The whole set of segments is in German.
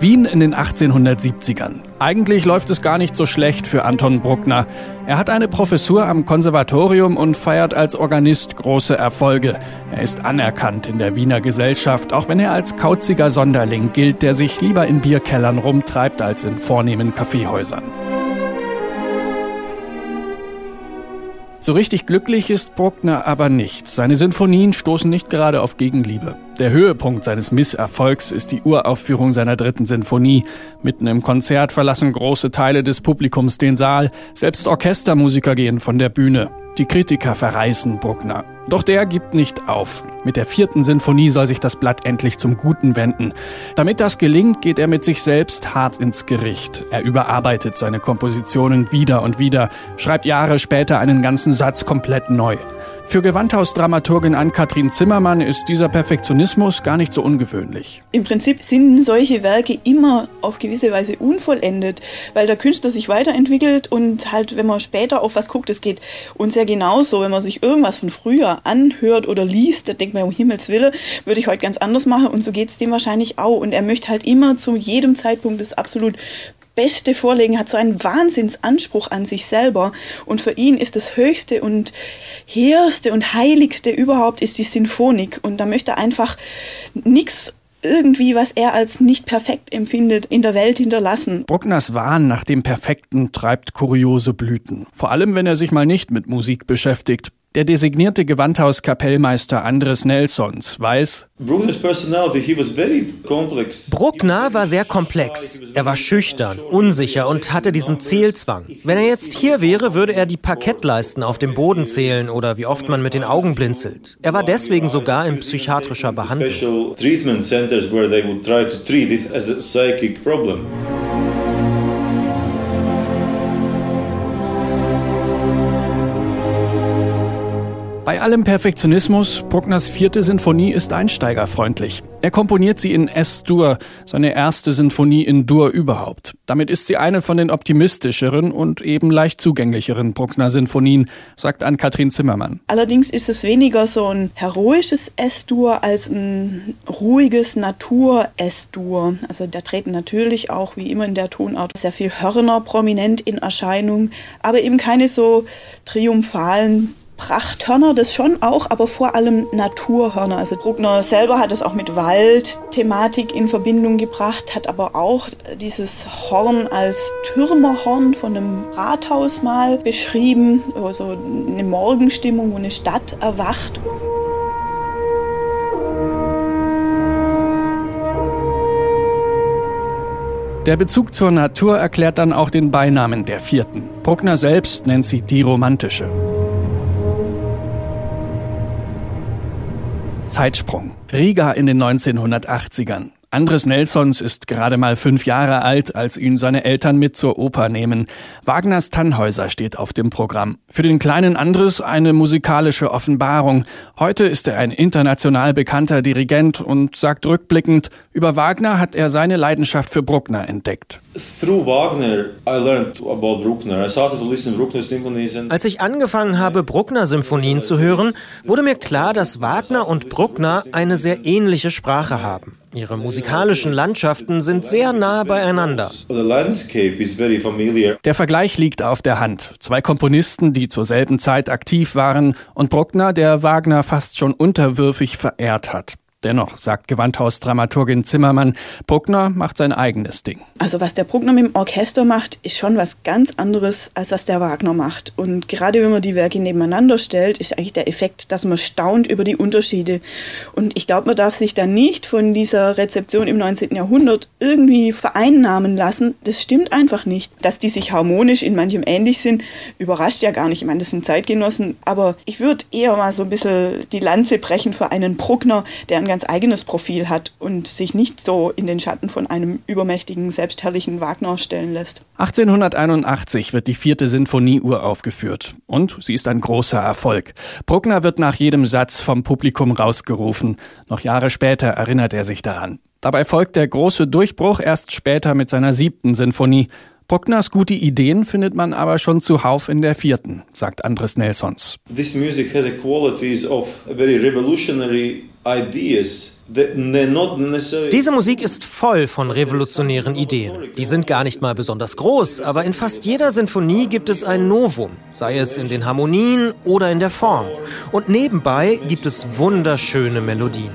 Wien in den 1870ern. Eigentlich läuft es gar nicht so schlecht für Anton Bruckner. Er hat eine Professur am Konservatorium und feiert als Organist große Erfolge. Er ist anerkannt in der Wiener Gesellschaft, auch wenn er als kauziger Sonderling gilt, der sich lieber in Bierkellern rumtreibt als in vornehmen Kaffeehäusern. So richtig glücklich ist Bruckner aber nicht. Seine Sinfonien stoßen nicht gerade auf Gegenliebe. Der Höhepunkt seines Misserfolgs ist die Uraufführung seiner dritten Sinfonie. Mitten im Konzert verlassen große Teile des Publikums den Saal. Selbst Orchestermusiker gehen von der Bühne. Die Kritiker verreißen Bruckner. Doch der gibt nicht auf. Mit der vierten Sinfonie soll sich das Blatt endlich zum Guten wenden. Damit das gelingt, geht er mit sich selbst hart ins Gericht. Er überarbeitet seine Kompositionen wieder und wieder, schreibt Jahre später einen ganzen Satz komplett neu. Für Gewandhausdramaturgin Ann-Kathrin Zimmermann ist dieser Perfektionismus gar nicht so ungewöhnlich. Im Prinzip sind solche Werke immer auf gewisse Weise unvollendet, weil der Künstler sich weiterentwickelt und halt, wenn man später auf was guckt, es geht uns ja genauso, wenn man sich irgendwas von früher anhört oder liest, da denkt man, um Himmels Willen, würde ich heute ganz anders machen und so geht es dem wahrscheinlich auch. Und er möchte halt immer zu jedem Zeitpunkt das absolut Beste vorlegen, hat so einen Wahnsinnsanspruch an sich selber. Und für ihn ist das Höchste und Hehrste und Heiligste überhaupt ist die Sinfonik. Und da möchte er einfach nichts irgendwie, was er als nicht perfekt empfindet, in der Welt hinterlassen. Bruckners Wahn nach dem Perfekten treibt kuriose Blüten. Vor allem, wenn er sich mal nicht mit Musik beschäftigt. Der designierte Gewandhauskapellmeister Andres Nelsons weiß, Bruckner war sehr komplex. Er war schüchtern, unsicher und hatte diesen Zählzwang. Wenn er jetzt hier wäre, würde er die Parkettleisten auf dem Boden zählen oder wie oft man mit den Augen blinzelt. Er war deswegen sogar in psychiatrischer Behandlung. Bei allem Perfektionismus, Bruckners vierte Sinfonie ist einsteigerfreundlich. Er komponiert sie in S-Dur, seine erste Sinfonie in Dur überhaupt. Damit ist sie eine von den optimistischeren und eben leicht zugänglicheren Bruckner-Sinfonien, sagt Ann-Kathrin Zimmermann. Allerdings ist es weniger so ein heroisches S-Dur als ein ruhiges Natur-S-Dur. Also da treten natürlich auch, wie immer in der Tonart, sehr viel Hörner prominent in Erscheinung, aber eben keine so triumphalen Prachthörner, das schon auch, aber vor allem Naturhörner. Also Bruckner selber hat es auch mit Waldthematik in Verbindung gebracht, hat aber auch dieses Horn als Türmerhorn von einem Rathaus mal beschrieben, also eine Morgenstimmung, wo eine Stadt erwacht. Der Bezug zur Natur erklärt dann auch den Beinamen der vierten. Bruckner selbst nennt sie die romantische. Zeitsprung. Riga in den 1980ern. Andres Nelsons ist gerade mal fünf Jahre alt, als ihn seine Eltern mit zur Oper nehmen. Wagners Tannhäuser steht auf dem Programm. Für den kleinen Andres eine musikalische Offenbarung. Heute ist er ein international bekannter Dirigent und sagt rückblickend, über Wagner hat er seine Leidenschaft für Bruckner entdeckt. Als ich angefangen habe, Bruckner-Symphonien zu hören, wurde mir klar, dass Wagner und Bruckner eine sehr ähnliche Sprache haben. Ihre musikalischen Landschaften sind sehr nah beieinander. Der Vergleich liegt auf der Hand. Zwei Komponisten, die zur selben Zeit aktiv waren und Bruckner, der Wagner fast schon unterwürfig verehrt hat. Dennoch, sagt Gewandhausdramaturgin Zimmermann, Bruckner macht sein eigenes Ding. Also was der Bruckner mit dem Orchester macht, ist schon was ganz anderes, als was der Wagner macht. Und gerade wenn man die Werke nebeneinander stellt, ist eigentlich der Effekt, dass man staunt über die Unterschiede. Und ich glaube, man darf sich da nicht von dieser Rezeption im 19. Jahrhundert irgendwie vereinnahmen lassen. Das stimmt einfach nicht. Dass die sich harmonisch in manchem ähnlich sind, überrascht ja gar nicht. Ich meine, das sind Zeitgenossen. Aber ich würde eher mal so ein bisschen die Lanze brechen für einen Bruckner, der ein ganz eigenes Profil hat und sich nicht so in den Schatten von einem übermächtigen, selbstherrlichen Wagner stellen lässt. 1881 wird die vierte Sinfonie uraufgeführt und sie ist ein großer Erfolg. Bruckner wird nach jedem Satz vom Publikum rausgerufen. Noch Jahre später erinnert er sich daran. Dabei folgt der große Durchbruch erst später mit seiner siebten Sinfonie. Bruckners gute Ideen findet man aber schon zuhauf in der vierten, sagt Andres Nelsons. This music has a qualities of very revolutionary diese Musik ist voll von revolutionären Ideen. Die sind gar nicht mal besonders groß, aber in fast jeder Sinfonie gibt es ein Novum, sei es in den Harmonien oder in der Form. Und nebenbei gibt es wunderschöne Melodien.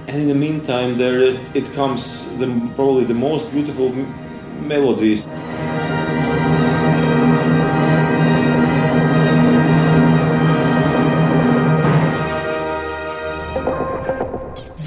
And